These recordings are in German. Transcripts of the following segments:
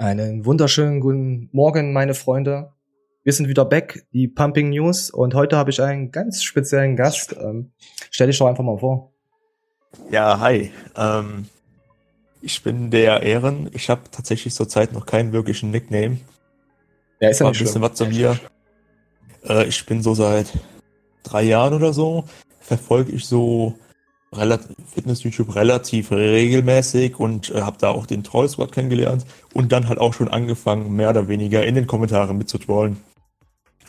Einen wunderschönen guten Morgen, meine Freunde. Wir sind wieder back, die Pumping News, und heute habe ich einen ganz speziellen Gast. Ähm, stell dich doch einfach mal vor. Ja, hi. Ähm, ich bin der Ehren. Ich habe tatsächlich zurzeit noch keinen wirklichen Nickname. Ja, ist ja nicht ein bisschen schlimm. was zu mir. Äh, ich bin so seit drei Jahren oder so, verfolge ich so Fitness-YouTube relativ regelmäßig und äh, habe da auch den Troll Squad kennengelernt und dann halt auch schon angefangen, mehr oder weniger in den Kommentaren mitzutrollen.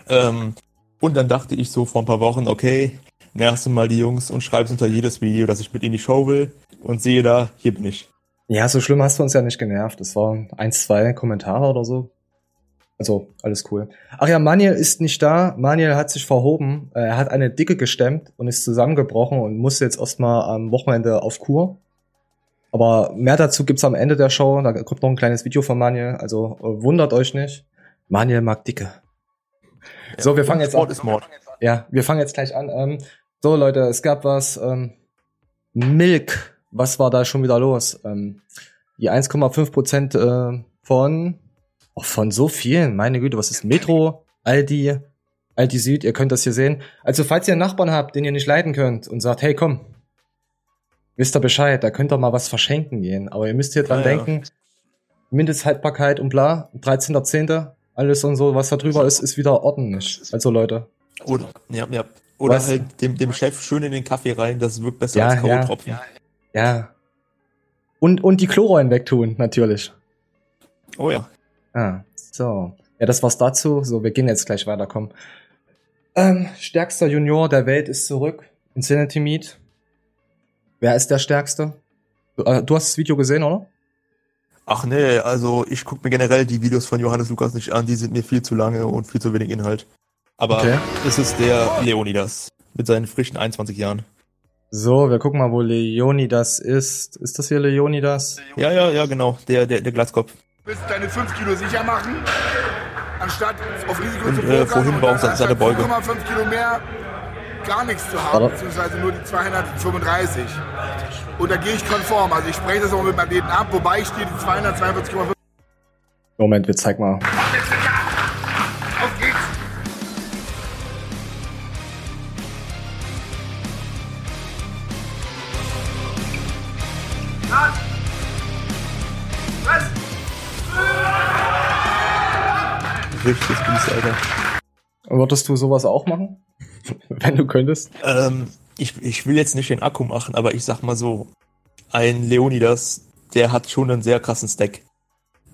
Ähm, und dann dachte ich so vor ein paar Wochen, okay, nervst du mal die Jungs und schreibst unter jedes Video, dass ich mit in die Show will und sehe da, hier bin ich. Ja, so schlimm hast du uns ja nicht genervt. Es waren eins, zwei Kommentare oder so. Also, alles cool. Ach ja, Manuel ist nicht da. Manuel hat sich verhoben. Äh, Er hat eine Dicke gestemmt und ist zusammengebrochen und muss jetzt erstmal am Wochenende auf Kur. Aber mehr dazu gibt's am Ende der Show. Da kommt noch ein kleines Video von Manuel. Also äh, wundert euch nicht. Manuel mag Dicke. So, wir fangen jetzt Sport an. ist Mord. Ja, wir fangen jetzt gleich an. Ähm, so, Leute, es gab was. Ähm, Milk. Was war da schon wieder los? Ähm, die 1,5 Prozent äh, von oh, von so vielen. Meine Güte, was ist Metro, Aldi, Aldi Süd? Ihr könnt das hier sehen. Also falls ihr einen Nachbarn habt, den ihr nicht leiden könnt und sagt, hey, komm, wisst ihr Bescheid, da könnt ihr mal was verschenken gehen. Aber ihr müsst hier dran Ja, ja. denken. Mindesthaltbarkeit und bla, 13.10. Alles und so, was da drüber ist, ist wieder ordentlich. Also Leute, Oder, ja, ja. Oder Was? halt dem, dem Chef schön in den Kaffee rein, das wirkt besser Ja, als ja. K.O.-Tropfen. Ja. Und, und die Chlorollen wegtun, natürlich. Oh ja. Ah, so. Ja, das war's dazu. So, wir gehen jetzt gleich weiter, komm. Ähm, stärkster Junior der Welt ist zurück. Insanity Meet. Wer ist der Stärkste? Du, äh, du hast das Video gesehen, oder? Ach nee, also ich gucke mir generell die Videos von Johannes Lukas nicht an, die sind mir viel zu lange und viel zu wenig Inhalt. Aber Okay. es ist der Leonidas mit seinen frischen 21 Jahren. So, wir gucken mal, wo Leonidas ist. Ist das hier Leonidas? Ja, ja, ja, genau, der, der, der Glatzkopf. Willst deine 5 Kilo sicher machen, anstatt auf Risiko Und, zu äh, pokern vorhin und war dann auch seine Beuge. 5,5 Kilo mehr gar nichts zu haben, Warte. beziehungsweise nur die 235. Und da gehe ich konform. Also ich spreche das auch mit meinen Athleten ab, wobei ich dir die 242,5 Moment, wir zeigen mal. auf Richtig mies, Alter. Würdest du sowas auch machen? Wenn du könntest? Ähm, ich, ich will jetzt nicht den Akku machen, aber ich sag mal so, ein Leonidas, der hat schon einen sehr krassen Stack.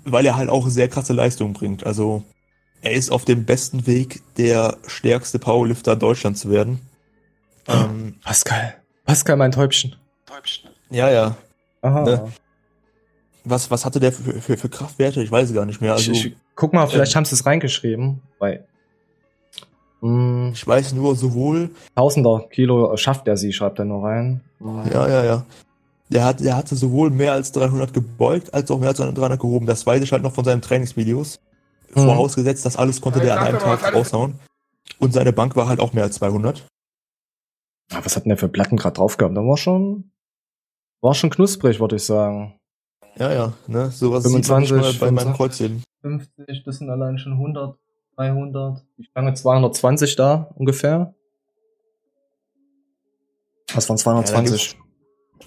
Weil er halt auch sehr krasse Leistungen bringt. Also er ist auf dem besten Weg, der stärkste Powerlifter Deutschlands zu werden. Ähm, Pascal. Pascal, mein Täubchen. ja, ja. Aha. Ne? Was, was hatte der für, für, für Kraftwerte? Ich weiß es gar nicht mehr. Also, ich, ich, guck mal, vielleicht haben sie es reingeschrieben. Bei mm, ich weiß nur sowohl, Tausender Kilo schafft er sie, schreibt er nur rein. ja, ja, ja. Der, hat, der hatte sowohl mehr als 300 gebeugt, als auch mehr als 300 gehoben. Das weiß ich halt noch von seinen Trainingsvideos. Mhm. Vorausgesetzt, das alles konnte der an einem Tag raushauen. Und seine Bank war halt auch mehr als 200. Ah, was hat denn der für Platten gerade drauf gehabt? Da war schon, war schon knusprig, würde ich sagen. Ja, ja, ne, sowas 25, sieht man nicht mal bei meinem 25. Kreuzheben. 50, das sind allein schon 100, 300. Die Stange 220 da ungefähr. Das waren 220.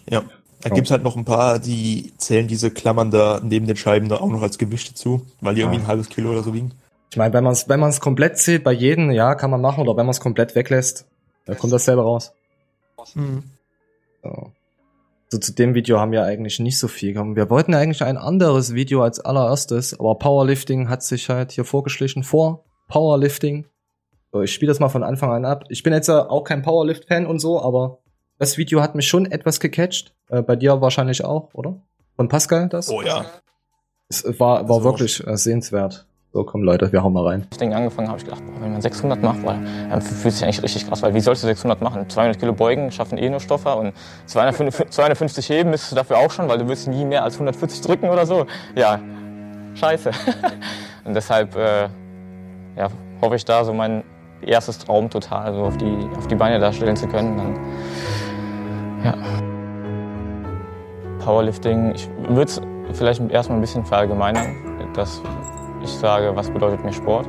Ja, da Oh. gibt's halt noch ein paar, die zählen diese Klammern da neben den Scheiben da auch noch als Gewichte zu, weil die irgendwie Ah. ein halbes Kilo oder so wiegen. Ich meine, wenn man es wenn man's komplett zählt, bei jedem, ja, kann man machen. Oder wenn man es komplett weglässt, dann kommt das selber raus. Mhm. So. So, zu dem Video haben wir eigentlich nicht so viel gekommen. Wir wollten eigentlich ein anderes Video als allererstes, aber Powerlifting hat sich halt hier vorgeschlichen vor Powerlifting. So, ich spiele das mal von Anfang an ab. Ich bin jetzt ja auch kein Powerlift-Fan und so, aber das Video hat mich schon etwas gecatcht. Äh, bei dir wahrscheinlich auch, oder? Von Pascal das? Oh ja. Es war, war Also- wirklich äh, sehenswert. So, komm Leute, wir hauen mal rein. Ding angefangen habe ich gedacht, boah, wenn man 600 macht, boah, dann fühlt sich eigentlich richtig krass, weil wie sollst du 600 machen? 200 Kilo beugen schaffen eh nur Stoffer und 250 250 heben müsstest du dafür auch schon, weil du wirst nie mehr als 140 drücken oder so. Ja, scheiße. und deshalb äh, ja, hoffe ich da so mein erstes Traum total so auf die, auf die Beine darstellen zu können. Dann, ja. Powerlifting, ich würde es vielleicht erstmal ein bisschen verallgemeinern. dass ich sage, was bedeutet mir Sport.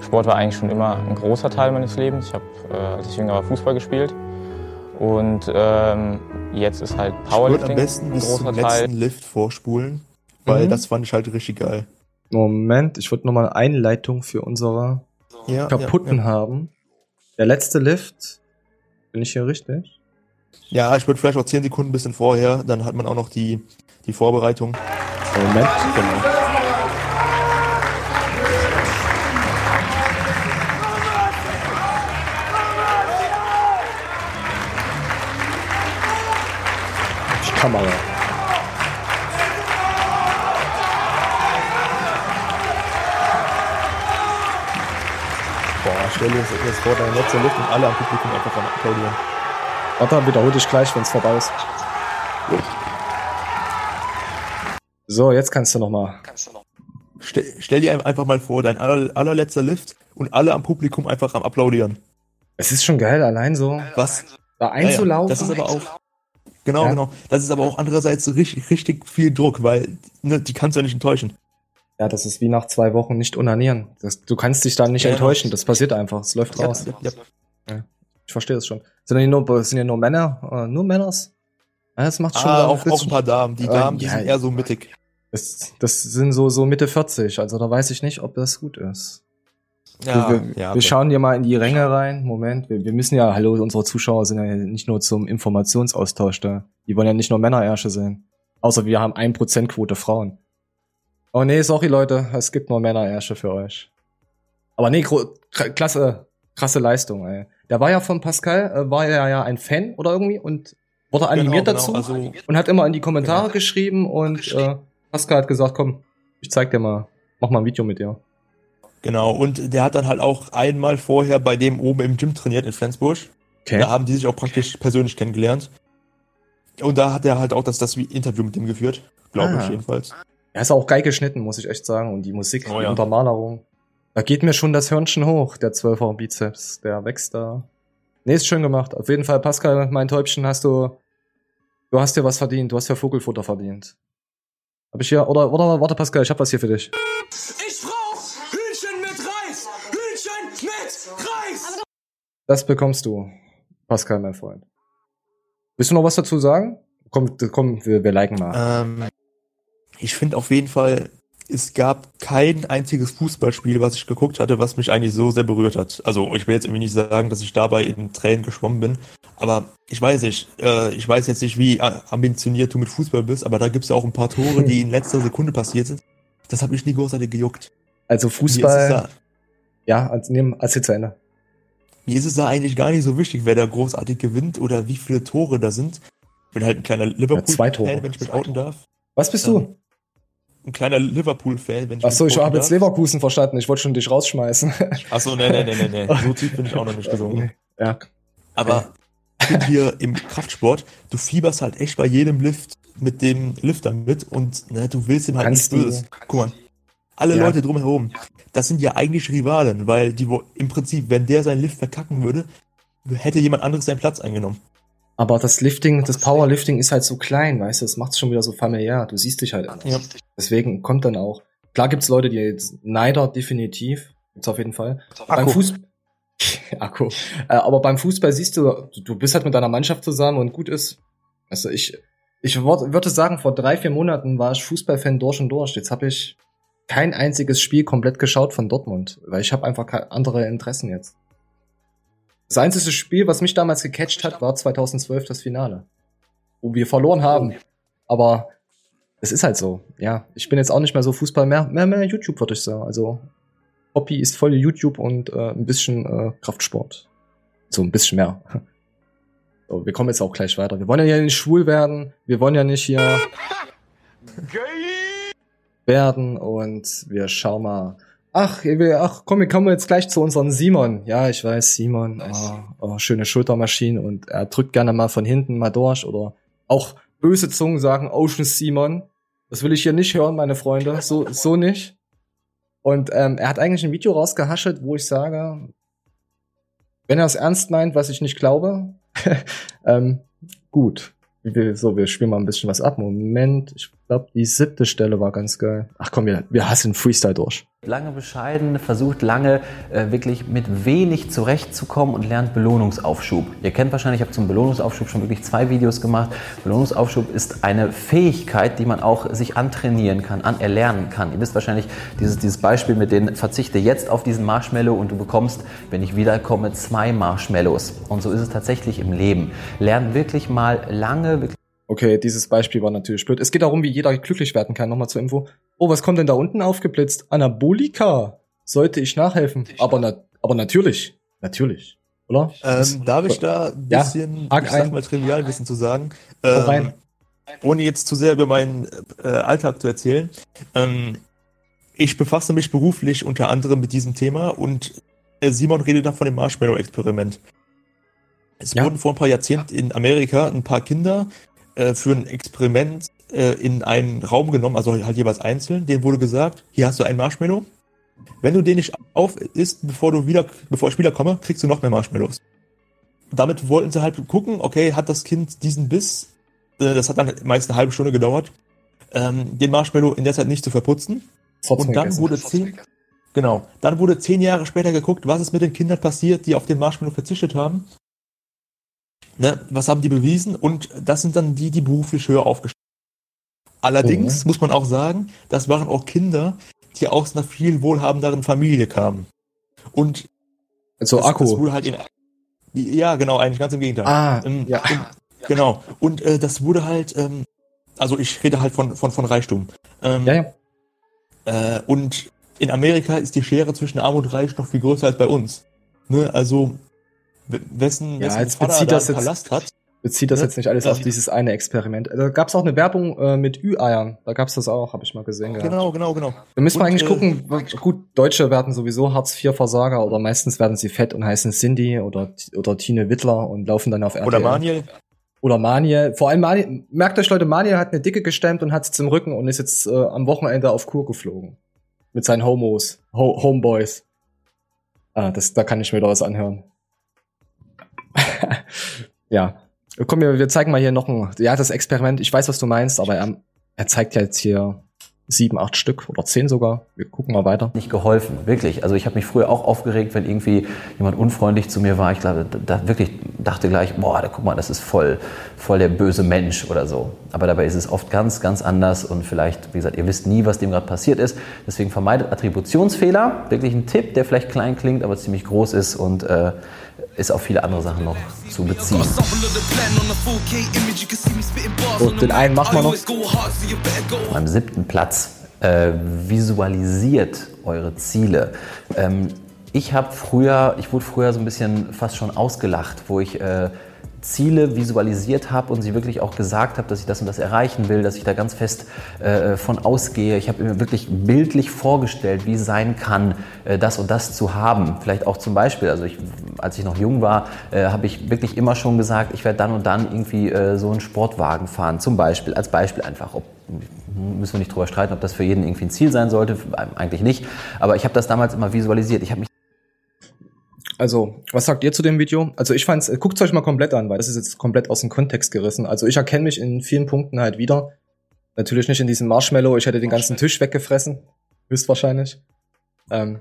Sport war eigentlich schon immer ein großer Teil meines Lebens. Ich habe, äh, als ich jünger war, Fußball gespielt. Und ähm, jetzt ist halt Ich würde Powerlifting am besten bis zum Teil. letzten Lift vorspulen, weil Mhm. das fand ich halt richtig geil. Moment, ich würde nochmal eine Einleitung für unsere Ja, kaputten ja, haben. Der letzte Lift. Bin ich hier richtig? ja. ja, ich würde vielleicht auch 10 Sekunden ein bisschen vorher, dann hat man auch noch die, die Vorbereitung. Moment. Genau. Kamera. Boah, stell dir jetzt vor, dein letzter Lift und alle am Publikum einfach am applaudieren. Warte, wiederhol dich gleich, wenn es vorbei ist. So, jetzt kannst du nochmal. Stell, stell dir einfach mal vor, dein aller, allerletzter Lift und alle am Publikum einfach am applaudieren. Es ist schon geil, allein so Was? da Ja, ja, einzulaufen. Das ist aber auch. Genau, Ja. genau. Das ist aber auch andererseits richtig, richtig viel Druck, weil ne, die kannst du ja nicht enttäuschen. ja, das ist wie nach zwei Wochen nicht unanieren. Das, du kannst dich da nicht Ja, enttäuschen. Das passiert einfach. Es läuft Ja, raus. ja. Ich verstehe es schon. Sind ja nicht nur, sind ja nur Männer, äh, nur Männers? Ja, das macht schon Ah, auch, auch ein paar Damen. Die Äh, Damen, die ja, sind eher so mittig. Das, das sind so, so Mitte 40, also da weiß ich nicht, ob das gut ist. Ja, wir ja, wir schauen hier mal in die Ränge rein. Moment, wir, wir müssen ja, hallo, unsere Zuschauer sind ja nicht nur zum Informationsaustausch da. Die wollen ja nicht nur Männerärsche sehen. Außer wir haben 1% Quote Frauen. Oh nee, sorry Leute, es gibt nur Männerärsche für euch. Aber nee, klasse, krasse Leistung, ey. Der war ja von Pascal, äh, war ja ja ein Fan oder irgendwie und wurde animiert genau, dazu Also, und hat immer in die Kommentare Genau. geschrieben und äh, Pascal hat gesagt, komm, ich zeig dir mal, mach mal ein Video mit dir. Genau. Und der hat dann halt auch einmal vorher bei dem oben im Gym trainiert in Flensburg. Okay. Da haben die sich auch praktisch persönlich kennengelernt. Und da hat er halt auch das, das Interview mit dem geführt. Glaube Ah. ich jedenfalls. Er ist auch geil geschnitten, muss ich echt sagen. Und die Musik, Oh die ja. Untermalerung. Da geht mir schon das Hörnchen hoch, der 12er Bizeps. Der wächst da. Nee, ist schön gemacht. Auf jeden Fall, Pascal, mein Täubchen, hast du. Du hast dir was verdient. Du hast ja Vogelfutter verdient. Hab ich hier. Oder, oder warte, Pascal, ich hab was hier für dich. Ich Das bekommst du, Pascal, mein Freund. Willst du noch was dazu sagen? Komm, komm, wir, wir liken mal. Ähm, ich finde auf jeden Fall, es gab kein einziges Fußballspiel, was ich geguckt hatte, was mich eigentlich so sehr berührt hat. Also ich will jetzt irgendwie nicht sagen, dass ich dabei in Tränen geschwommen bin, aber ich weiß nicht, äh, ich weiß jetzt nicht, wie ambitioniert du mit Fußball bist, aber da gibt's ja auch ein paar Tore, die in letzter Sekunde passiert sind. Das hat mich nie großartig gejuckt. Also es Fußball. Ja, als, nehmen, erzähl zu Ende. Mir ist es da eigentlich gar nicht so wichtig, wer da großartig gewinnt oder wie viele Tore da sind. Ich bin halt ein kleiner. Liverpool-Fan, wenn ich mit outen darf. Was bist du? Ein kleiner Liverpool-Fan, wenn ich Ach so, mit ich habe jetzt. Leverkusen verstanden. Ich wollte schon dich rausschmeißen. Achso, nee, nee, nee, nee, nee. So tief bin ich auch noch nicht gesungen. Ja. Aber ich bin hier im Kraftsport, du fieberst halt echt bei jedem Lift mit dem Lifter mit und ne, du willst ihm halt Kannst nichts Böses. Guck mal, alle Ja. Leute drumherum, das sind ja eigentlich Rivalen, weil die wo- im Prinzip, wenn der seinen Lift verkacken würde, hätte jemand anderes seinen Platz eingenommen. Aber das Lifting, das Powerlifting ist halt so klein, weißt du, das macht's schon wieder so familiär. Du siehst dich halt anders. Ja. Deswegen kommt dann auch. Klar gibt's Leute, die jetzt Neider definitiv, gibt's auf jeden Fall. Beim Akku. Fußball. Akku. Äh, aber beim Fußball siehst du, du- du bist halt mit deiner Mannschaft zusammen und gut ist. Also ich, ich würd- würde sagen, vor drei, vier Monaten war ich Fußballfan durch und durch. Jetzt habe ich kein einziges Spiel komplett geschaut von Dortmund, weil ich habe einfach andere Interessen jetzt. Das einzige Spiel, was mich damals gecatcht hat, war 2012 das Finale. Wo wir verloren haben. Aber es ist halt so. Ja, ich bin jetzt auch nicht mehr so Fußball, mehr, mehr, mehr YouTube, würde ich sagen. Also Hobby ist voll YouTube und äh, ein bisschen äh, Kraftsport. So ein bisschen mehr. So, wir kommen jetzt auch gleich weiter. Wir wollen ja nicht schwul werden. Wir wollen ja nicht hier werden und wir schauen mal. Ach, ach, komm, wir kommen jetzt gleich zu unserem Simon. Ja, ich weiß, Simon, oh, oh, schöne Schultermaschinen und er drückt gerne mal von hinten mal durch oder auch böse Zungen sagen Ocean Simon. Das will ich hier nicht hören, meine Freunde. So, so nicht. Und ähm, er hat eigentlich ein Video rausgehaschelt, wo ich sage, wenn er es ernst meint, was ich nicht glaube, ähm, gut. Wir, so, wir spielen mal ein bisschen was ab. Moment, ich glaube, die siebte Stelle war ganz geil. Ach komm, wir, wir hassen Freestyle durch. Lange bescheiden, versucht lange äh, wirklich mit wenig zurechtzukommen und lernt Belohnungsaufschub. Ihr kennt wahrscheinlich, ich habe zum Belohnungsaufschub schon wirklich zwei Videos gemacht. Belohnungsaufschub ist eine Fähigkeit, die man auch sich antrainieren kann, anerlernen kann. Ihr wisst wahrscheinlich dieses, dieses Beispiel mit den verzichte jetzt auf diesen Marshmallow und du bekommst, wenn ich wiederkomme, zwei Marshmallows. Und so ist es tatsächlich im Leben. Lernt wirklich mal lange, wirklich Okay, dieses Beispiel war natürlich blöd. Es geht darum, wie jeder glücklich werden kann. Nochmal zur Info. Oh, was kommt denn da unten aufgeblitzt? Anabolika. Sollte ich nachhelfen? Aber, na, aber natürlich. Natürlich. Oder? Ähm, darf ich da ein Ja, bisschen, hak ich sag ein. mal, Trivialwissen zu sagen? Ähm, rein. ohne jetzt zu sehr über meinen äh, Alltag zu erzählen. Ähm, ich befasse mich beruflich unter anderem mit diesem Thema und äh, Simon redet da von dem Marshmallow-Experiment. Es Ja. wurden vor ein paar Jahrzehnten in Amerika ein paar Kinder äh, für ein Experiment äh, in einen Raum genommen, also halt jeweils einzeln. Denen wurde gesagt, hier hast du einen Marshmallow. Wenn du den nicht auf isst, bevor du wieder, bevor ich wiederkomme, kriegst du noch mehr Marshmallows. Damit wollten sie halt gucken, okay, hat das Kind diesen Biss, äh, das hat dann meist eine halbe Stunde gedauert, ähm, den Marshmallow in der Zeit nicht zu verputzen. Trotzdem Und dann wurde zehn, genau, dann wurde zehn Jahre später geguckt, was ist mit den Kindern passiert, die auf den Marshmallow verzichtet haben. Ne, was haben die bewiesen? Und das sind dann die, die beruflich höher aufgestellt sind. Allerdings muss man auch sagen, das waren auch Kinder, die aus einer viel wohlhabenderen Familie kamen. Und So, das, Akku. das wurde halt in, ja, genau, eigentlich ganz im Gegenteil. ah, Ähm, ja. und, genau. Und äh, das wurde halt, ähm, also ich rede halt von, von, von Reichtum. Ähm, Ja, ja. Äh, und in Amerika ist die Schere zwischen Arm und Reich noch viel größer als bei uns. Ne? Also, wessen, Ja, jetzt Vater bezieht da das jetzt- Palast hat. Bezieht das Ja. jetzt nicht alles auf dieses eine Experiment. Da gab es auch eine Werbung äh, mit Ü-Eiern. Da gab es das auch, habe ich mal gesehen. gehabt. Genau, genau, genau. Da müssen wir eigentlich äh, gucken, gut, Deutsche werden sowieso Hartz-IV-Versager oder meistens werden sie fett und heißen Cindy oder, oder Tine Wittler und laufen dann auf RTL. Oder Maniel. Oder Maniel. Vor allem Maniel, merkt euch Leute, Maniel hat eine Dicke gestemmt und hat es im Rücken und ist jetzt äh, am Wochenende auf Kur geflogen. Mit seinen Homos, Ho Homeboys. Ah, das, da kann ich mir doch was anhören. ja. Komm, wir, wir zeigen mal hier noch ein, ja, das Experiment. Ich weiß, was du meinst, aber er, er zeigt ja jetzt hier sieben, acht Stück oder zehn sogar. Wir gucken mal weiter. nicht geholfen, wirklich. Also ich habe mich früher auch aufgeregt, wenn irgendwie jemand unfreundlich zu mir war. Ich glaube, da, wirklich dachte gleich, boah, da, guck mal, das ist voll, voll der böse Mensch oder so. Aber dabei ist es oft ganz, ganz anders und vielleicht, wie gesagt, ihr wisst nie, was dem gerade passiert ist. Deswegen vermeidet Attributionsfehler. Wirklich ein Tipp, der vielleicht klein klingt, aber ziemlich groß ist und äh, ist auf viele andere Sachen noch zu beziehen. So, den einen machen wir noch. Beim siebten Platz äh, visualisiert eure Ziele. Ähm, ich habe früher, ich wurde früher so ein bisschen fast schon ausgelacht, wo ich äh, Ziele visualisiert habe und sie wirklich auch gesagt habe, dass ich das und das erreichen will, dass ich da ganz fest äh, von ausgehe. Ich habe mir wirklich bildlich vorgestellt, wie es sein kann, äh, das und das zu haben. Vielleicht auch zum Beispiel, also ich, als ich noch jung war, äh, habe ich wirklich immer schon gesagt, ich werde dann und dann irgendwie äh, so einen Sportwagen fahren. Zum Beispiel, als Beispiel einfach. Ob, müssen wir nicht drüber streiten, ob das für jeden irgendwie ein Ziel sein sollte. Eigentlich nicht. Aber ich habe das damals immer visualisiert. Ich habe mich Also, was sagt ihr zu dem Video? Also ich fand's, äh, guckt's euch mal komplett an, weil das ist jetzt komplett aus dem Kontext gerissen. Also ich erkenne mich in vielen Punkten halt wieder. Natürlich nicht in diesem Marshmallow, ich hätte den ganzen Tisch weggefressen. Höchstwahrscheinlich. Ähm,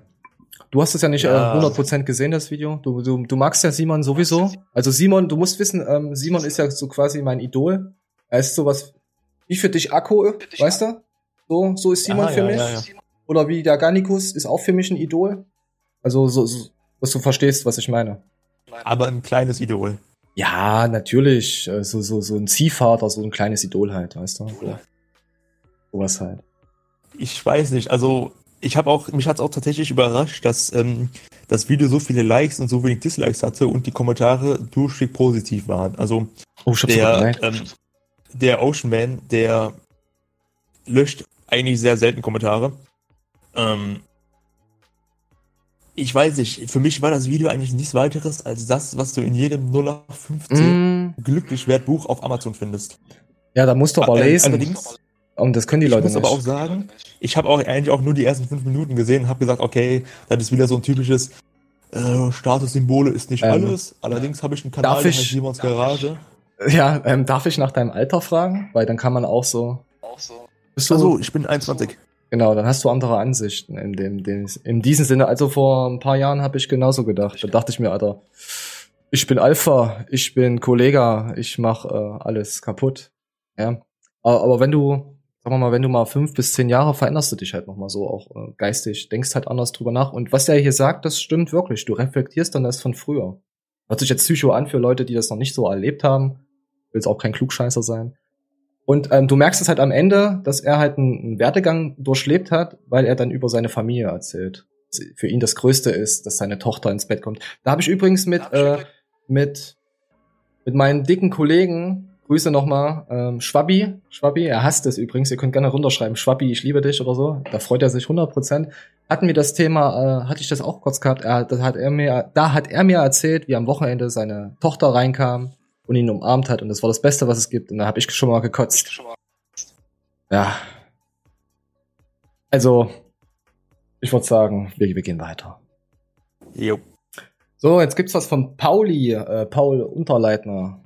du hast es ja nicht Ja. Äh, 100% gesehen, das Video. Du, du, du magst ja Simon sowieso. Also Simon, du musst wissen, ähm, Simon ist ja so quasi mein Idol. Er ist sowas wie für dich Akku, weißt du? So, so ist Simon Aha, für ja, mich. ja. Oder wie der Garnikus ist auch für mich ein Idol. Also so, so dass du verstehst, was ich meine. Aber ein kleines Idol. Ja, natürlich. äh, So, so, so ein Ziehvater, so ein kleines Idol halt, weißt du? So. Sowas halt. Ich weiß nicht, also ich habe auch, mich hat es auch tatsächlich überrascht, dass ähm, das Video so viele Likes und so wenig Dislikes hatte und die Kommentare durchweg positiv waren. Also Oh, ich hab's sogar der, ähm, der Ocean Man, der löscht eigentlich sehr selten Kommentare. Ähm, ich weiß nicht, für mich war das Video eigentlich nichts weiteres als das, was du in jedem 0815 Mm, glücklich werd Buch auf Amazon findest. ja, da musst du aber Äh, lesen. Allerdings, Und das können die ich Leute muss nicht. aber auch sagen, ich habe auch eigentlich auch nur die ersten fünf Minuten gesehen und habe gesagt, okay, das ist wieder so ein typisches äh, Statussymbole ist nicht Ähm, alles. Allerdings habe ich einen Kanal, der ich- heißt Simons Garage. Ja, ähm, darf ich nach deinem Alter fragen? Weil dann kann man auch so. Bist du, Also, ich bin 21. Genau, dann hast du andere Ansichten in dem, dem in diesem Sinne. Also vor ein paar Jahren habe ich genauso gedacht. Da dachte ich mir, Alter, ich bin Alpha, ich bin Kollega, ich mach äh, alles kaputt. Ja, aber, aber wenn du, sagen wir mal, wenn du mal fünf bis zehn Jahre veränderst du dich halt noch mal so auch äh, geistig, denkst halt anders drüber nach. Und was der hier sagt, das stimmt wirklich. Du reflektierst dann das von früher. Hört sich jetzt Psycho an für Leute, die das noch nicht so erlebt haben. Will jetzt auch kein Klugscheißer sein. Und ähm, du merkst es halt am Ende, dass er halt einen, Werdegang durchlebt hat, weil er dann über seine Familie erzählt. Für ihn das Größte ist, dass seine Tochter ins Bett kommt. Da habe ich übrigens mit, äh, mit, mit meinen dicken Kollegen, Grüße nochmal, ähm, Schwabi, Schwabi, er hasst es übrigens, ihr könnt gerne runterschreiben, Schwabi, ich liebe dich oder so, da freut er sich 100%. Hatten wir das Thema, äh, hatte ich das auch kurz gehabt, er, das hat er mir, da hat er mir erzählt, wie am Wochenende seine Tochter reinkam und ihn umarmt hat und das war das Beste, was es gibt und da habe ich schon mal gekotzt. Ja. Also, ich würde sagen, wir, wir gehen weiter. Jo. So, jetzt gibt's was von Pauli, äh, Paul Unterleitner.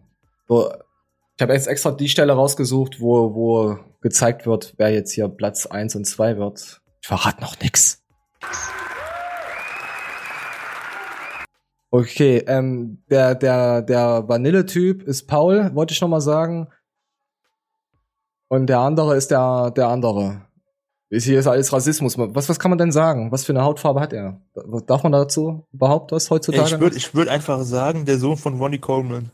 So, ich habe jetzt extra die Stelle rausgesucht, wo, wo gezeigt wird, wer jetzt hier Platz 1 und 2 wird. Ich verrate noch nix. Okay, ähm, der, der, der Vanille-Typ ist Paul, wollte ich noch mal sagen. Und der andere ist der, der andere. Ist hier ist alles Rassismus. Was, was kann man denn sagen? Was für eine Hautfarbe hat er? Darf man dazu überhaupt was heutzutage? Ich würde ich würd einfach sagen, der Sohn von Ronnie Coleman.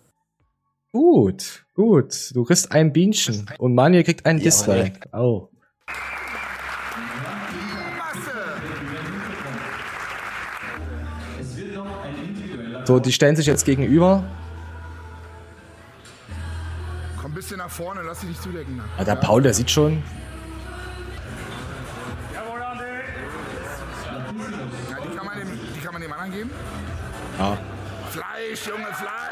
Gut, gut. Du kriegst ein Bienchen und Manuel kriegt einen Ja, Dislike. Oh. So, die stellen sich jetzt gegenüber. Komm ein bisschen nach vorne, lass dich nicht zudecken. Ah, der Paul, der sieht schon. Ja, die, kann man dem, die kann man dem anderen geben? Ja. Fleisch, Junge, Fleisch!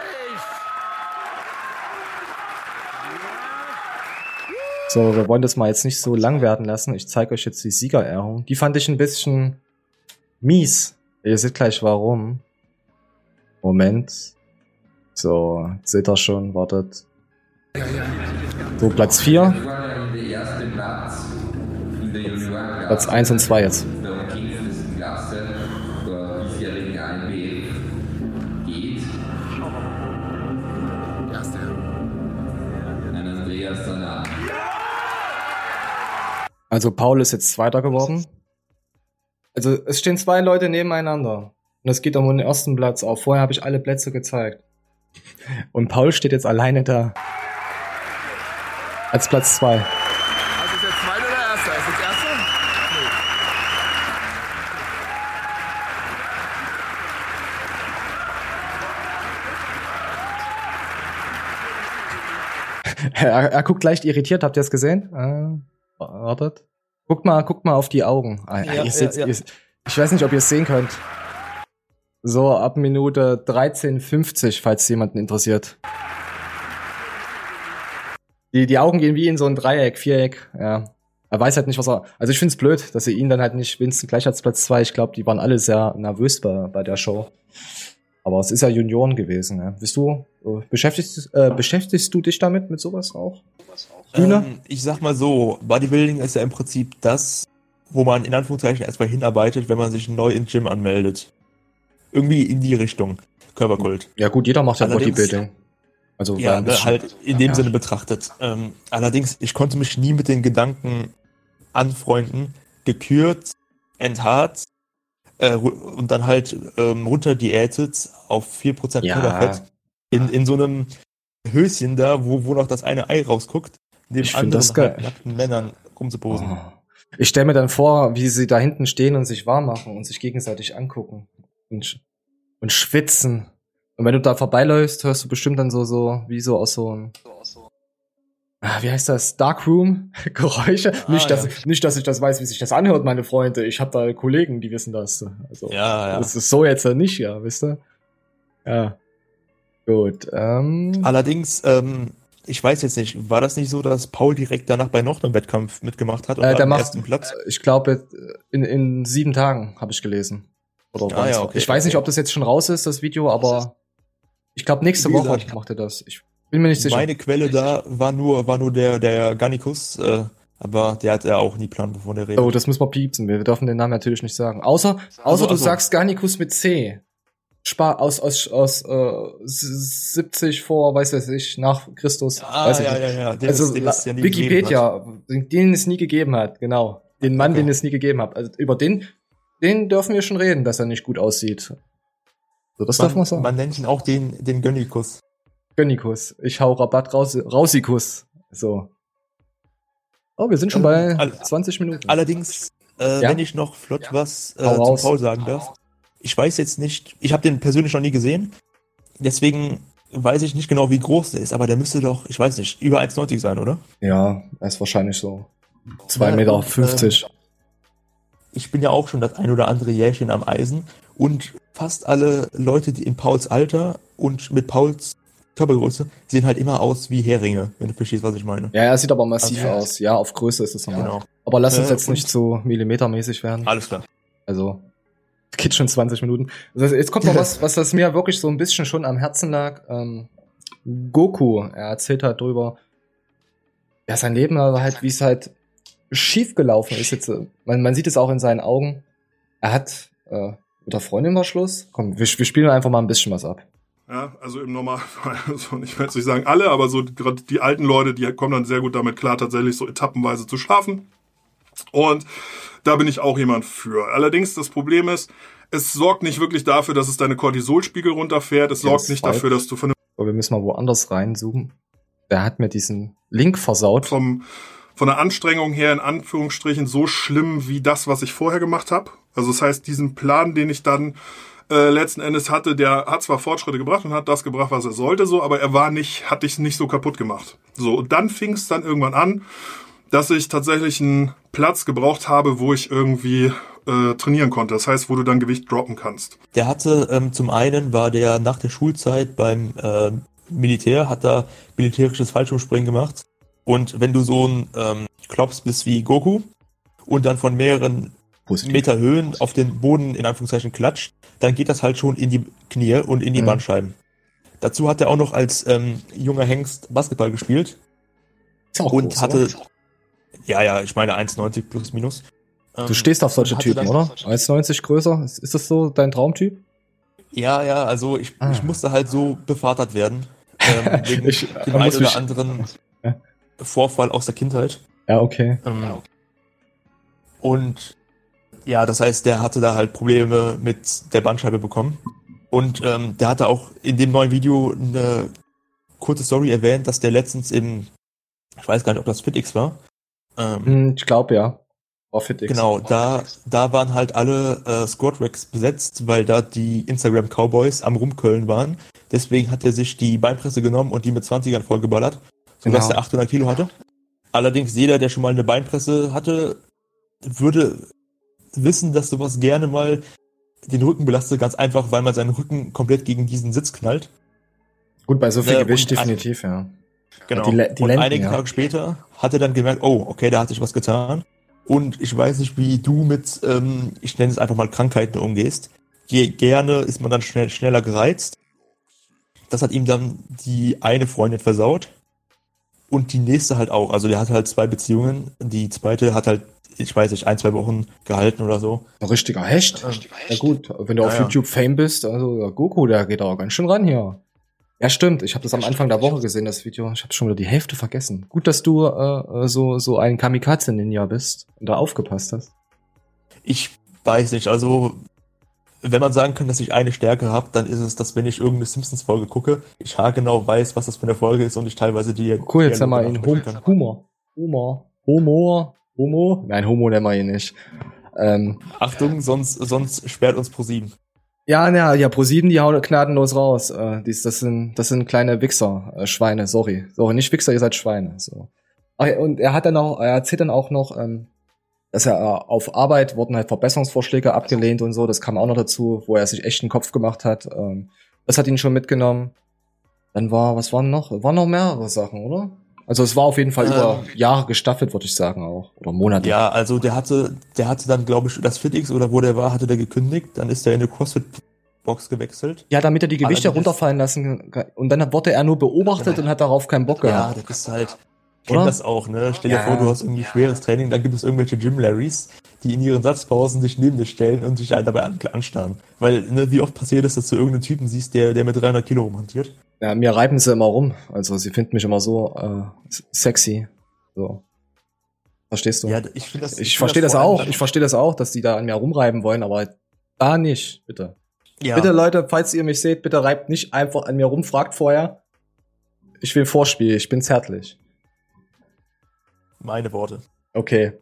So, wir wollen das mal jetzt nicht so lang werden lassen. Ich zeige euch jetzt die Siegerehrung. Die fand ich ein bisschen mies. Ihr seht gleich warum. Moment. So, seht ihr schon, wartet. So, Platz 4. Platz 1 und 2 jetzt. Also Paul ist jetzt Zweiter geworden. Also es stehen zwei Leute nebeneinander. Und es geht um den ersten Platz auf. Vorher habe ich alle Plätze gezeigt. Und Paul steht jetzt alleine da. Als Platz zwei. Also ist der zweite oder erste? Ist das erste? Nee. Er, er guckt leicht irritiert, habt ihr es gesehen? Äh, wartet. Guckt mal, guckt mal auf die Augen. Ah, Ja, ihr seht, ja, ja. Ihr, ich weiß nicht, ob ihr es sehen könnt. So, ab Minute 13,50, falls jemanden interessiert. Die, die Augen gehen wie in so ein Dreieck, Viereck, ja. Er weiß halt nicht, was er. Also ich find's blöd, dass sie ihn dann halt nicht Winston gleich als Platz zwei. Ich glaube, die waren alle sehr nervös bei, bei der Show. Aber es ist ja Junioren gewesen. Ja. Bist du äh, beschäftigst, äh, beschäftigst du dich damit mit sowas auch? Ähm, ich sag mal so, Bodybuilding ist ja im Prinzip das, wo man in Anführungszeichen erstmal hinarbeitet, wenn man sich neu ins Gym anmeldet. Irgendwie in die Richtung. Körperkult. Ja gut, jeder macht ja Bodybuilding. Also Ja, ne, halt in dem Ja. Sinne betrachtet. Ähm, allerdings, ich konnte mich nie mit den Gedanken anfreunden, gekürt, enthaart äh, und dann halt ähm, runter diätet auf 4% Ja. In, in so einem Höschen da, wo, wo noch das eine Ei rausguckt, dem Ich anderen das geil. halbnackten Männern rumzuposen. Oh. Ich stelle mir dann vor, wie sie da hinten stehen und sich warm machen und sich gegenseitig angucken und, und schwitzen. Und wenn du da vorbeiläufst, hörst du bestimmt dann so, so, wie so aus so einem, ah, wie heißt das? Darkroom? Geräusche? Ah, nicht, dass, ja. nicht, dass ich das weiß, wie sich das anhört, meine Freunde. Ich habe da Kollegen, die wissen das. Also, Ja, ja. das ist so jetzt ja nicht, ja, wisst ihr? Ja. Gut, ähm. Allerdings, ähm, ich weiß jetzt nicht, war das nicht so, dass Paul direkt danach bei noch einem Wettkampf mitgemacht hat und Äh, der macht, ersten Platz? ich glaube, in, in sieben Tagen habe ich gelesen. Oder Ah, ja, okay. Ich weiß nicht, ob das jetzt schon raus ist, das Video, aber ich glaube, nächste Wie Woche gesagt. macht er das. Ich Bin mir nicht sicher. Meine Quelle da war nur, war nur der, der Gannikus, äh, aber der hat ja auch nie Plan, wovon der redet. Oh, das müssen wir piepsen. Wir dürfen den Namen natürlich nicht sagen. Außer, außer Also, du also. sagst Garnicus mit C. Spar aus, aus, aus äh, 70 vor, weiß weiß ich, nach Christus. ah, weiß ja, nicht. ja, ja, den also es- den es ja nie Wikipedia, den es nie gegeben hat, genau. Den Mann, Okay. den es nie gegeben hat. Also über den, den dürfen wir schon reden, dass er nicht gut aussieht. So, das darf man Man, sagen. man nennt ihn auch den, den Gönnikus. Gönnikus. Ich hau Rabatt raus, Rausikus. So. Oh, wir sind schon Ähm, bei all- 20 Minuten. Allerdings, äh, Ja? wenn ich noch flott was äh, raus. Paul sagen darf. Ich weiß jetzt nicht, ich habe den persönlich noch nie gesehen. Deswegen weiß ich nicht genau, wie groß der ist, aber der müsste doch, ich weiß nicht, über 1,90 sein, oder? Ja, er ist wahrscheinlich so 2,50 Ja, Meter. und, 50. Ich bin ja auch schon das ein oder andere Jährchen am Eisen und fast alle Leute, die in Pauls Alter und mit Pauls Körpergröße sehen halt immer aus wie Heringe, wenn du verstehst, was ich meine. Ja, er sieht aber massiv Okay. aus. Ja, auf Größe ist es normal. Genau. Aber lass uns Äh, jetzt nicht so millimetermäßig werden. Alles klar. Also, geht schon 20 Minuten. Heißt, jetzt kommt noch was, was das mir wirklich so ein bisschen schon am Herzen lag. Ähm, Goku, er erzählt halt drüber, ja, sein Leben aber halt, wie es halt schief gelaufen ist jetzt. Man, man sieht es auch in seinen Augen. Er hat äh, mit der Freundin war Schluss. Komm, wir, wir spielen einfach mal ein bisschen was ab. Ja, also im Normalfall, also ich will jetzt nicht sagen alle, aber so gerade die alten Leute, die kommen dann sehr gut damit klar, tatsächlich so etappenweise zu schlafen. Und da bin ich auch jemand für. Allerdings das Problem ist, es sorgt nicht wirklich dafür, dass es deine Cortisolspiegel runterfährt. Es Ja, sorgt nicht dafür, dass du vernünftig Aber wir müssen mal woanders reinzoomen. Der hat mir diesen Link versaut. vom, von der Anstrengung her in Anführungsstrichen so schlimm wie das, was ich vorher gemacht habe. Also das heißt, diesen Plan, den ich dann äh, letzten Endes hatte, der hat zwar Fortschritte gebracht und hat das gebracht, was er sollte, so, aber er war nicht, hat dich nicht so kaputt gemacht. So, und dann fing es dann irgendwann an, dass ich tatsächlich einen Platz gebraucht habe, wo ich irgendwie äh, trainieren konnte. Das heißt, wo du dann Gewicht droppen kannst. Der hatte, ähm, zum einen war der nach der Schulzeit beim äh, Militär, hat da militärisches Fallschirmspringen gemacht. Und wenn du so ein ähm, Klops bist wie Goku und dann von mehreren Meter Höhen auf den Boden in Anführungszeichen klatscht, dann geht das halt schon in die Knie und in die Mhm. Bandscheiben. Dazu hat er auch noch als ähm, junger Hengst Basketball gespielt Ist auch und groß, hatte, oder? ja, ja, ich meine 1,90 plus minus. Ähm, Du stehst auf solche Typen, oder? 1,90 größer? Ist, ist das so dein Traumtyp? Ja, ja, also ich, Ah. ich musste halt so befördert werden. Ähm, wegen Ich- dem da einen oder anderen. Vorfall aus der Kindheit. Ja, okay. Ähm, Und ja, das heißt, der hatte da halt Probleme mit der Bandscheibe bekommen. Und ähm, der hatte auch in dem neuen Video eine kurze Story erwähnt, dass der letztens im, ich weiß gar nicht, ob das FitX war. Ähm, Hm, ich glaube ja. War fit X. Genau, da, da waren halt alle äh, Squad Racks besetzt, weil da die Instagram Cowboys am Rumköln waren. Deswegen hat er sich die Beinpresse genommen und die mit 20ern vollgeballert, sodass Genau. er 800 Kilo hatte. Allerdings jeder, der schon mal eine Beinpresse hatte, würde wissen, dass sowas gerne mal den Rücken belastet, ganz einfach, weil man seinen Rücken komplett gegen diesen Sitz knallt. Gut, bei so viel Ne, Gewicht definitiv, ja. Genau. Die die und Lenden, einige ja. Tage später hat er dann gemerkt, oh, okay, da hat sich was getan. Und ich weiß nicht, wie du mit, ähm, ich nenne es einfach mal Krankheiten umgehst. Je gerne ist man dann schnell, schneller gereizt. Das hat ihm dann die eine Freundin versaut. Und die nächste halt auch. Also der hat halt zwei Beziehungen. Die zweite hat halt, ich weiß nicht, ein, zwei Wochen gehalten oder so. Ein richtiger Hecht. Ja gut, wenn du auf Ja, ja. YouTube Fame bist, also Goku, der geht auch ganz schön ran hier. Ja, stimmt. Ich habe das am Anfang der Woche gesehen, das Video. Ich habe schon wieder die Hälfte vergessen. Gut, dass du äh, so so ein Kamikaze-Ninja bist und da aufgepasst hast. Ich weiß nicht, also wenn man sagen kann, dass ich eine Stärke habe, dann ist es, dass wenn ich irgendeine Simpsons-Folge gucke, ich haargenau weiß, was das für eine Folge ist und ich teilweise die. Cool, jetzt nennen wir ihn Hum kann. Humor. Humor. Humor. Homo? Nein, Homo nennen wir ihn nicht. Ähm, Achtung, sonst, sonst sperrt uns ProSieben. ja, na, ja, Pro7, die hauen gnadenlos raus. Äh, dies, das sind, das sind kleine Wichser, äh, Schweine, sorry. Sorry, nicht Wichser, ihr seid Schweine. So. Ach, und er hat dann auch, er erzählt dann auch noch, ähm, dass er äh, auf Arbeit wurden halt Verbesserungsvorschläge abgelehnt und so. Das kam auch noch dazu, wo er sich echt einen Kopf gemacht hat. Ähm, das hat ihn schon mitgenommen. Dann war, was waren noch? Waren noch mehrere Sachen, oder? Also es war auf jeden Fall Ähm. über Jahre gestaffelt, würde ich sagen auch. Oder Monate. Ja, also der hatte, der hatte dann, glaube ich, das FitX oder wo der war, hatte der gekündigt. Dann ist er in eine CrossFit Box gewechselt. Ja, damit er die Gewichte runterfallen lassen kann. Und dann wurde er nur beobachtet und hat darauf keinen Bock Ja, gehabt. das ist halt. Oder? Kenn das auch, ne? Stell dir Ja. vor, du hast irgendwie schweres Training, dann gibt es irgendwelche Gym Larrys, die in ihren Satzpausen sich neben dir stellen und sich halt dabei an, anstarren. Weil, ne, wie oft passiert es, dass du irgendeinen Typen siehst, der, der mit 300 Kilo rumhantiert? Ja, mir reiben sie immer rum. Also sie finden mich immer so äh, sexy. So. Verstehst du? Ja, ich finde das. ich find verstehe das allem- auch. Ich verstehe das auch, dass die da an mir rumreiben wollen, aber da nicht, bitte. Ja, Bitte Leute, falls ihr mich seht, bitte reibt nicht einfach an mir rum, fragt vorher. Ich will Vorspiel, ich bin zärtlich. Meine Worte. Okay.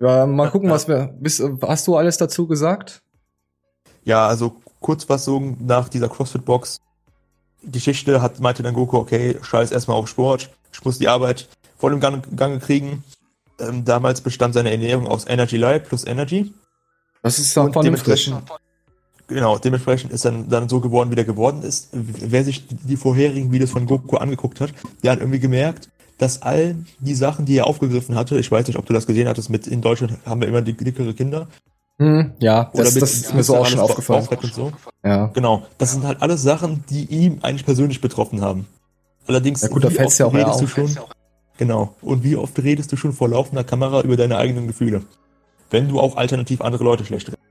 Ja, mal gucken, was wir. Bist, hast du alles dazu gesagt? Ja, also Kurzfassung nach dieser CrossFit-Box. Geschichte hat, meinte dann Goku, okay, scheiß erstmal auf Sport. Ich muss die Arbeit voll im Gang, Gange kriegen. Ähm, damals bestand seine Ernährung aus Energy Light plus Energy. Das ist Und vernünftig. dementsprechend, genau, dementsprechend ist dann, dann so geworden, wie der geworden ist. Wer sich die vorherigen Videos von Goku angeguckt hat, der hat irgendwie gemerkt, dass all die Sachen, die er aufgegriffen hatte, ich weiß nicht, ob du das gesehen hattest, mit in Deutschland haben wir immer die dickere Kinder. Hm, ja, das, mit- das ist mir so auch schon aufgefallen. So. Ja. Genau, das sind halt alles Sachen, die ihm eigentlich persönlich betroffen haben. Allerdings, Ja gut, da fällt's ja auch redest du schon, genau, und wie oft redest du schon vor laufender Kamera über deine eigenen Gefühle? Wenn du auch alternativ andere Leute schlecht redest.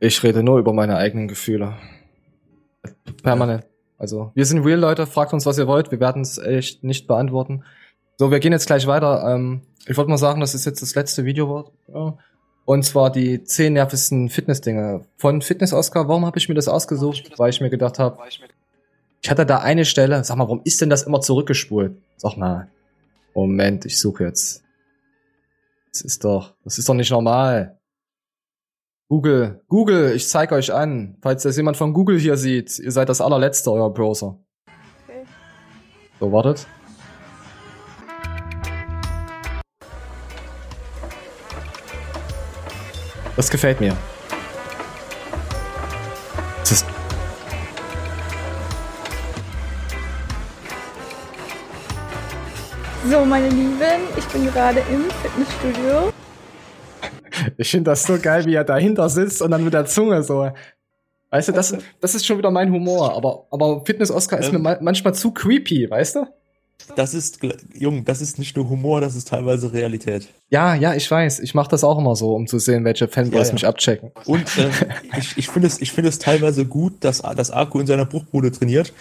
Ich rede nur über meine eigenen Gefühle. Permanent. Also, wir sind real, Leute. Fragt uns, was ihr wollt. Wir werden es echt nicht beantworten. So, wir gehen jetzt gleich weiter. Ähm, ich wollte mal sagen, das ist jetzt das letzte Video. Ja. Und zwar die zehn nervigsten Fitness-Dinge. Von Fitness-Oscar, warum habe ich mir das ausgesucht? Weil ich mir gedacht habe, ich hatte da eine Stelle. Sag mal, warum ist denn das immer zurückgespult? Sag mal. Moment, ich suche jetzt. Das ist doch, das ist doch nicht normal. Google, Google, ich zeig euch an. Falls das jemand von Google hier sieht, ihr seid das allerletzte, euer Browser. Okay. So, wartet. Das gefällt mir. Das ist, So, meine Lieben, ich bin gerade im Fitnessstudio. Ich finde das so geil, wie er dahinter sitzt und dann mit der Zunge so. Weißt du, das, das ist schon wieder mein Humor. Aber, aber Fitness-Oscar ist Ähm. mir ma manchmal zu creepy, weißt du? Das ist, Jung, das ist nicht nur Humor, das ist teilweise Realität. Ja, ja, ich weiß. Ich mache das auch immer so, um zu sehen, welche Fanboys Ja, ja. mich abchecken. Und ähm, ich, ich finde es, ich finde es teilweise gut, dass, dass Akku in seiner Bruchbude trainiert,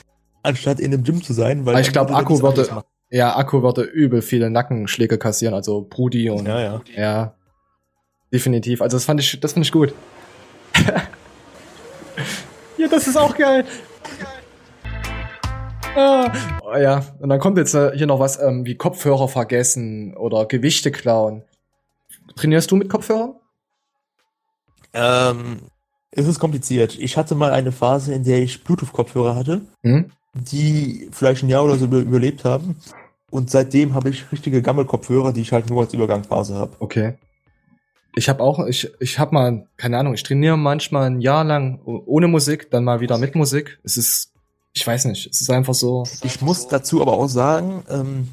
anstatt in dem Gym zu sein, weil Aber ich glaube, Akku würde, ja, Akku würde übel viele Nackenschläge kassieren, also Brudi und ja. Ja, ja. Definitiv. Also das fand ich, das finde ich gut. ja, das ist auch geil. Ah, oh, ja, und dann kommt jetzt äh, hier noch was ähm, wie Kopfhörer vergessen oder Gewichte klauen. Trainierst du mit Kopfhörern? Ähm, es ist kompliziert. Ich hatte mal eine Phase, in der ich Bluetooth-Kopfhörer hatte, Hm? die vielleicht ein Jahr oder so über, überlebt haben. Und seitdem habe ich richtige Gammel-Kopfhörer, die ich halt nur als Übergangsphase habe. Okay. Ich habe auch, ich, ich habe mal, keine Ahnung, ich trainiere manchmal ein Jahr lang ohne Musik, dann mal wieder mit Musik. Es ist, ich weiß nicht, es ist einfach so. Ich muss dazu aber auch sagen, ähm,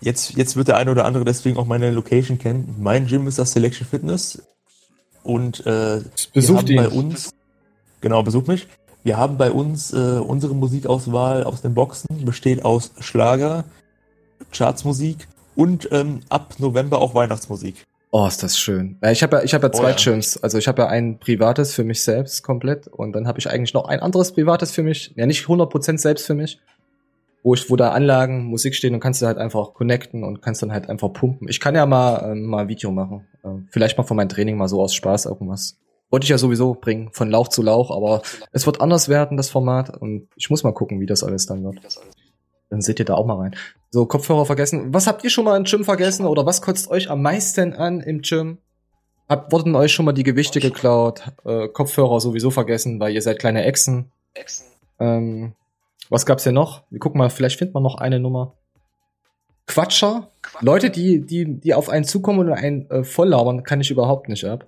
jetzt, jetzt wird der eine oder andere deswegen auch meine Location kennen. Mein Gym ist das Selection Fitness. Und äh, Besucht ihn. bei uns, genau, besuch mich. Wir haben bei uns äh, unsere Musikauswahl aus den Boxen besteht aus Schlager, Chartsmusik und ähm, ab November auch Weihnachtsmusik. Oh, ist das schön. Ja, ich habe ja, ich habe ja Oh, zwei ja. Gyms. Also ich habe ja ein privates für mich selbst komplett und dann habe ich eigentlich noch ein anderes privates für mich. Ja, nicht 100% selbst für mich. Wo ich, wo da Anlagen, Musik stehen und kannst du halt einfach connecten und kannst dann halt einfach pumpen. Ich kann ja mal, ähm, mal ein Video machen. Ähm, vielleicht mal von meinem Training mal so aus Spaß irgendwas. Wollte ich ja sowieso bringen, von Lauch zu Lauch, aber es wird anders werden, das Format. Und ich muss mal gucken, wie das alles dann wird. Dann seht ihr da auch mal rein. So, Kopfhörer vergessen. Was habt ihr schon mal im Gym vergessen oder was kotzt euch am meisten an im Gym? Habt, wurden euch schon mal die Gewichte geklaut? Äh, Kopfhörer sowieso vergessen, weil ihr seid kleine Echsen. Ähm, was gab's hier noch? Wir gucken mal, vielleicht findet man noch eine Nummer. Quatscher? Leute, die, die, die auf einen zukommen und einen äh, voll labern, kann ich überhaupt nicht ab.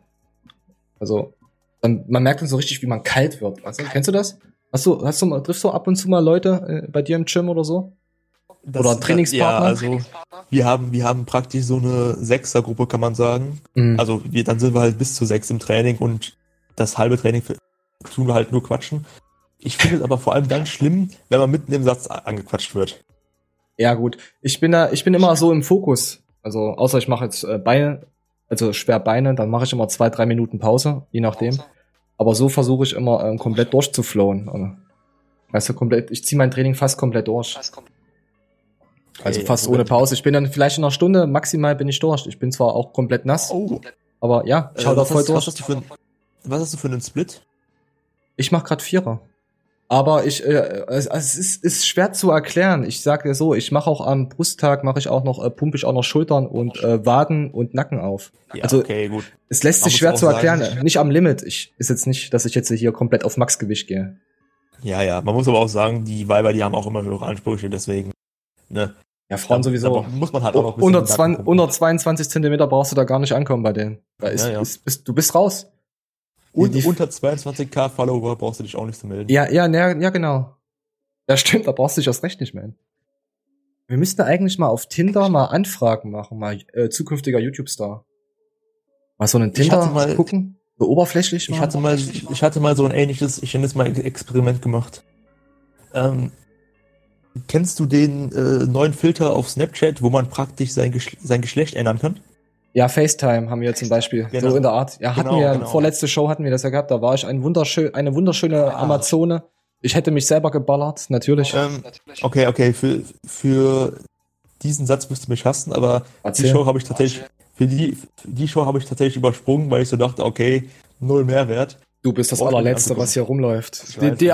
Also, dann, man merkt dann so richtig, wie man kalt wird. Du? Kennst du das? Hast du, hast du mal, triffst du ab und zu mal Leute äh, bei dir im Gym oder so? Das- Oder Trainingspartner? Ja, also wir haben, wir haben praktisch so eine Sechsergruppe, kann man sagen. Mhm. Also wir, dann sind wir halt bis zu sechs im Training und das halbe Training tun halt nur quatschen. Ich finde es aber vor allem dann schlimm, wenn man mitten im Satz angequatscht wird. Ja, gut. Ich bin da, ich bin immer so im Fokus. Also, außer ich mache jetzt äh, Beine, also schwer Beine, dann mache ich immer zwei, drei Minuten Pause, je nachdem. Aber so versuche ich immer ähm, komplett durchzuflowen. Also, weißt du, komplett, ich ziehe mein Training fast komplett durch. Also fast ohne Pause. Ich bin dann vielleicht in einer Stunde, maximal bin ich durch. Ich bin zwar auch komplett nass, Oh, aber ja, ich hau äh, da was, voll hast, durch. was, hast du für ein, was hast du für einen Split? Ich mache gerade Vierer. Aber ich, äh, es, es ist, ist schwer zu erklären. Ich sage dir so, ich mache auch am Brusttag, mache ich auch noch, äh, pumpe ich auch noch Schultern und äh, Waden und Nacken auf. Ja, Also- okay, gut. Es lässt sich schwer zu erklären. sagen- nicht am Limit. Ich ist jetzt nicht, dass ich jetzt hier komplett auf Maxgewicht gehe. Ja, ja. Man muss aber auch sagen, die Weiber, die haben auch immer höhere Ansprüche, deswegen. Ne? Ja, Frauen Da- sowieso. da muss man halt auch noch ein unter, den Nacken 20, pumpen. unter 22 Zentimeter brauchst du da gar nicht ankommen bei denen. Da ist, Ja, ja. Ist, bist, du bist raus. Und die- unter 22k Follower brauchst du dich auch nicht zu melden. Ja, ja, ja, ja, genau. Ja, stimmt, da brauchst du dich erst recht nicht mehr hin. Wir müssten eigentlich mal auf Tinder mal Anfragen machen, mal äh, zukünftiger YouTube-Star. Mal so einen Ich Tinder hatte mal- gucken, so oberflächlich Ich hatte mal, ich hatte mal so ein ähnliches, ich nenne es mal Experiment gemacht. Ähm, kennst du den äh, neuen Filter auf Snapchat, wo man praktisch sein, Geschle sein Geschlecht ändern kann? Ja, FaceTime haben wir zum Beispiel. Genau. So in der Art. Ja, hatten Genau, wir, genau. vorletzte Show hatten wir das ja gehabt, da war ich ein wunderschön, eine wunderschöne Amazone. Ich hätte mich selber geballert, natürlich. Ähm, okay, okay, für, für diesen Satz müsst ihr mich hassen, aber die Erzähl. Show habe ich tatsächlich, für die, für die Show habe ich tatsächlich übersprungen, weil ich so dachte, okay, null Mehrwert. Du bist das man allerletzte, was hier rumläuft. Ich De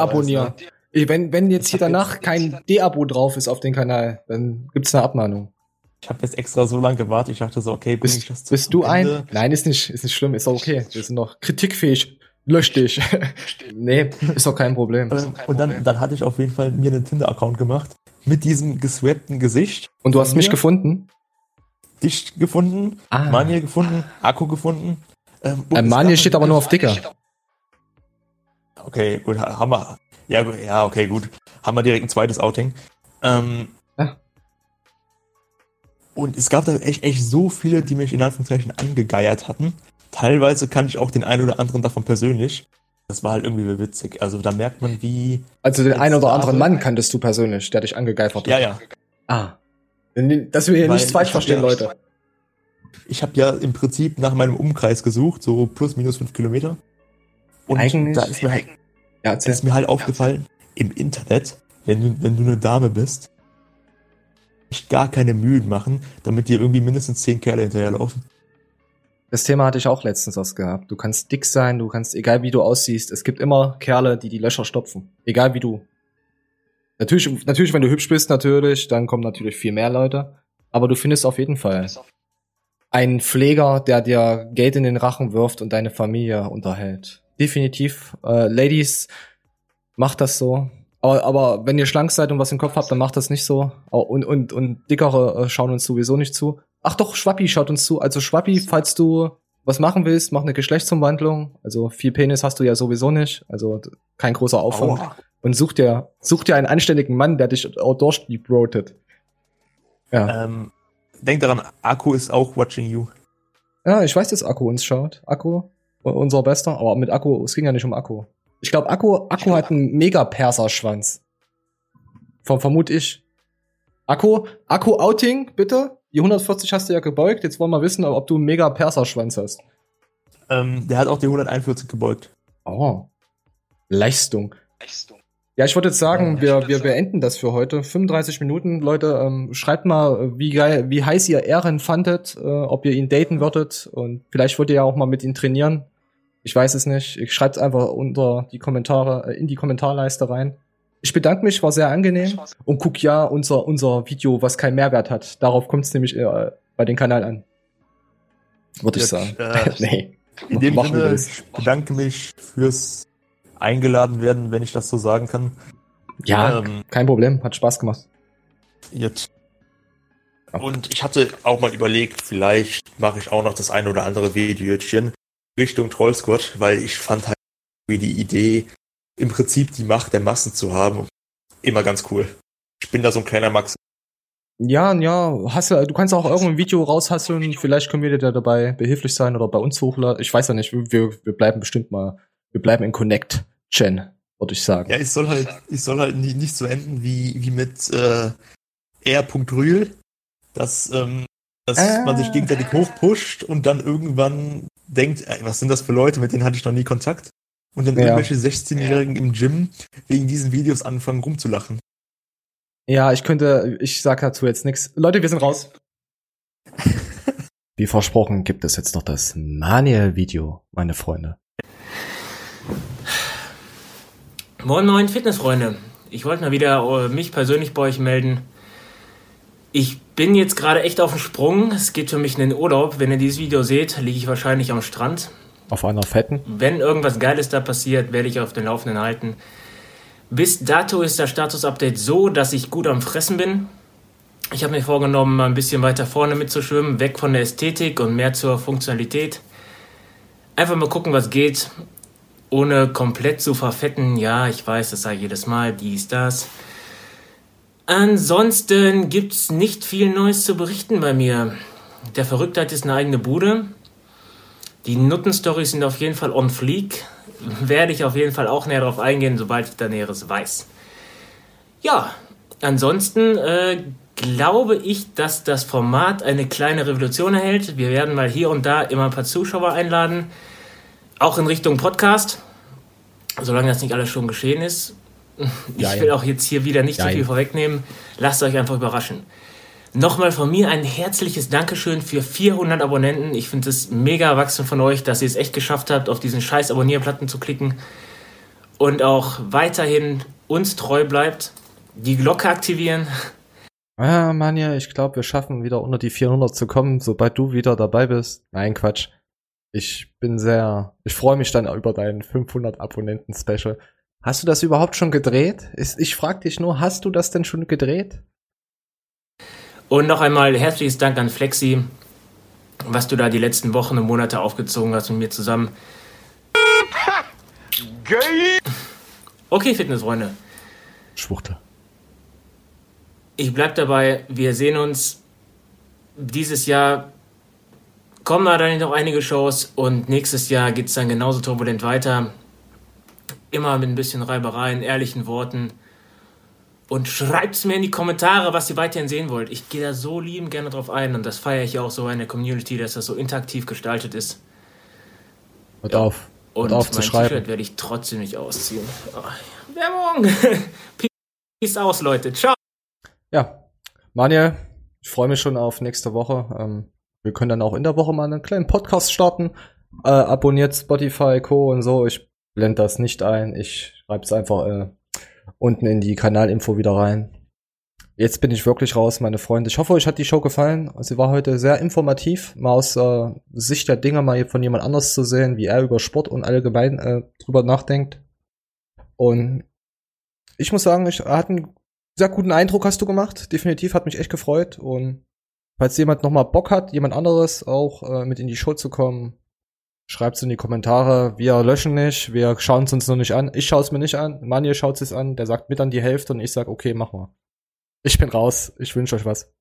Wenn, wenn jetzt hier danach kein De-Abo drauf ist auf den Kanal, dann gibt's eine Abmahnung. Ich habe jetzt extra so lange gewartet, ich dachte so, okay, bring ich Bist, das bist du zum ein? Ende. Nein, ist nicht, ist nicht schlimm, ist auch okay. Wir sind noch kritikfähig. Lösch dich. nee, ist doch kein Problem. Und dann, dann hatte ich auf jeden Fall mir einen Tinder-Account gemacht mit diesem geswappten Gesicht. Und du hast mich gefunden? Dich gefunden, Ah. Manje gefunden, Akku gefunden. Ähm, Äh, Manje steht aber nur auf Dicker. Okay, gut, ha- haben wir. Ja, ja, okay, gut. Haben wir direkt ein zweites Outing. Ähm, Ja. Und es gab da echt, echt so viele, die mich in Anführungszeichen angegeiert hatten. Teilweise kannte ich auch den einen oder anderen davon persönlich. Das war halt irgendwie witzig. Also da merkt man, wie. Also den einen oder anderen Mann kanntest du persönlich, der dich angegeifert hat. Ja, ja. Ah. Dass wir hier Weil nichts falsch verstehen, ja- Leute. Ich habe ja im Prinzip nach meinem Umkreis gesucht, so plus minus fünf Kilometer. Und Eigentlich- da ist mir halt, Ja, ist mir halt aufgefallen, im Internet, wenn du, wenn du eine Dame bist, echt gar keine Mühen machen, damit dir irgendwie mindestens zehn Kerle hinterherlaufen. Das Thema hatte ich auch letztens was gehabt. Du kannst dick sein, du kannst, egal wie du aussiehst, es gibt immer Kerle, die die Löcher stopfen. Egal wie du. Natürlich, natürlich, wenn du hübsch bist, natürlich, dann kommen natürlich viel mehr Leute. Aber du findest auf jeden Fall einen Pfleger, der dir Geld in den Rachen wirft und deine Familie unterhält. Definitiv. Äh, Ladies, macht das so. Aber, aber wenn ihr schlank seid und was im Kopf habt, dann macht das nicht so. Und, und, und dickere äh, schauen uns sowieso nicht zu. Ach doch, Schwappi schaut uns zu. Also Schwappi, falls du was machen willst, mach eine Geschlechtsumwandlung. Also viel Penis hast du ja sowieso nicht. Also kein großer Aufwand. Aua. Und such dir, such dir einen anständigen Mann, der dich auch durchdeeprotet. Ja. Ähm, denk daran, Akku ist auch watching you. Ja, ich weiß, dass Akku uns schaut. Akku, unser Bester. Aber mit Akku, es ging ja nicht um Akku. Ich glaube, Akku, Akku hat einen mega Perserschwanz. Vom, vermute ich. Akku, Akku-Outing, bitte. Die 140 hast du ja gebeugt. Jetzt wollen wir wissen, ob du einen mega Perserschwanz hast. Ähm, der hat auch die 141 gebeugt. Oh. Leistung. Ja, ich würde jetzt sagen, wir, wir beenden das für heute. 35 Minuten, Leute. Ähm, schreibt mal, wie geil, wie heiß ihr Ehren fandet, äh, ob ihr ihn daten würdet und vielleicht wollt ihr ja auch mal mit ihm trainieren. Ich weiß es nicht. Ich schreibt einfach unter die Kommentare, äh, in die Kommentarleiste rein. Ich bedanke mich, war sehr angenehm und guck ja unser unser Video, was keinen Mehrwert hat. Darauf kommt es nämlich äh, bei den Kanal an. Würde ich sagen. äh, nee. In dem Machen Sinne, ich bedanke mich fürs eingeladen werden, wenn ich das so sagen kann. Ja, Ähm, kein Problem. Hat Spaß gemacht. Jetzt. Und ich hatte auch mal überlegt, vielleicht mache ich auch noch das ein oder andere Videochen Richtung Troll Squad, weil ich fand halt wie die Idee, im Prinzip die Macht der Massen zu haben, immer ganz cool. Ich bin da so ein kleiner Max. Ja, ja, hast du, du kannst auch irgendein Video raushasseln, vielleicht können wir dir dabei behilflich sein oder bei uns hochladen. Ich weiß ja nicht, wir, wir bleiben bestimmt mal, wir bleiben in Connect. Chen, würde ich sagen. Ja, ich soll halt, ich soll halt nie, nicht so enden wie, wie mit äh, R.Rühl, dass, ähm, dass Ah. man sich gegenseitig hochpusht und dann irgendwann denkt, ey, was sind das für Leute, mit denen hatte ich noch nie Kontakt? Und dann Ja. irgendwelche 16-Jährigen im Gym wegen diesen Videos anfangen rumzulachen. Ja, ich könnte, ich sag dazu jetzt nichts. Leute, wir sind raus. Wie versprochen gibt es jetzt noch das Manuel-Video, meine Freunde. Moin Moin Fitnessfreunde. Ich wollte mal wieder äh, mich persönlich bei euch melden. Ich bin jetzt gerade echt auf dem Sprung. Es geht für mich in den Urlaub. Wenn ihr dieses Video seht, liege ich wahrscheinlich am Strand. Auf einer fetten. Wenn irgendwas Geiles da passiert, werde ich auf den Laufenden halten. Bis dato ist das Status-Update so, dass ich gut am Fressen bin. Ich habe mir vorgenommen, mal ein bisschen weiter vorne mitzuschwimmen, weg von der Ästhetik und mehr zur Funktionalität. Einfach mal gucken, was geht, ohne komplett zu verfetten. Ja, ich weiß, das sage ich jedes Mal, dies, das. Ansonsten gibt's nicht viel Neues zu berichten bei mir. Der Verrücktheit ist eine eigene Bude. Die Nutten-Stories sind auf jeden Fall on fleek. Werde ich auf jeden Fall auch näher darauf eingehen, sobald ich da Näheres weiß. Ja, ansonsten äh, glaube ich, dass das Format eine kleine Revolution erhält. Wir werden mal hier und da immer ein paar Zuschauer einladen. Auch in Richtung Podcast. Solange das nicht alles schon geschehen ist. Ich Jein. will auch jetzt hier wieder nicht zu Jein. viel vorwegnehmen. Lasst euch einfach überraschen. Nochmal von mir ein herzliches Dankeschön für 400 Abonnenten. Ich finde es mega erwachsen von euch, dass ihr es echt geschafft habt, auf diesen scheiß Abonnierplatten zu klicken. Und auch weiterhin uns treu bleibt. Die Glocke aktivieren. Ah, Manja, ich glaube, wir schaffen wieder unter die 400 zu kommen, sobald du wieder dabei bist. Nein, Quatsch. Ich bin sehr, ich freue mich dann über dein 500 Abonnenten Special. Hast du das überhaupt schon gedreht? Ich frag dich nur, hast du das denn schon gedreht? Und noch einmal herzliches Dank an Flexi, was du da die letzten Wochen und Monate aufgezogen hast mit mir zusammen. Okay, Fitnessfreunde. Schwuchtel. Ich bleib dabei, wir sehen uns dieses Jahr. Kommen da dann noch einige Shows und nächstes Jahr geht's dann genauso turbulent weiter. Immer mit ein bisschen Reibereien, ehrlichen Worten. Und schreibt's mir in die Kommentare, was ihr weiterhin sehen wollt. Ich gehe da so liebend gerne drauf ein und das feiere ich auch so in der Community, dass das so interaktiv gestaltet ist. Hört auf. Und Hört auf zu mein schreiben. T-Shirt werde ich trotzdem nicht ausziehen. Oh, Werbung! Peace aus, Leute. Ciao! Ja, Manuel, ich freue mich schon auf nächste Woche. Ähm, wir können dann auch in der Woche mal einen kleinen Podcast starten. Äh, abonniert Spotify, Co. und so. Ich blende das nicht ein. Ich schreibe es einfach äh, unten in die Kanalinfo wieder rein. Jetzt bin ich wirklich raus, meine Freunde. Ich hoffe, euch hat die Show gefallen. Sie war heute sehr informativ, mal aus äh, Sicht der Dinge mal von jemand anders zu sehen, wie er über Sport und allgemein äh, drüber nachdenkt. Und ich muss sagen, ich hatte einen sehr guten Eindruck hast du gemacht. Definitiv hat mich echt gefreut. Und falls jemand noch mal Bock hat, jemand anderes auch äh, mit in die Show zu kommen, schreibt's in die Kommentare. Wir löschen nicht, wir schauen es uns noch nicht an. Ich schaue es mir nicht an. Manuel schaut es an. Der sagt mit an die Hälfte und ich sag, okay, mach mal. Ich bin raus. Ich wünsche euch was.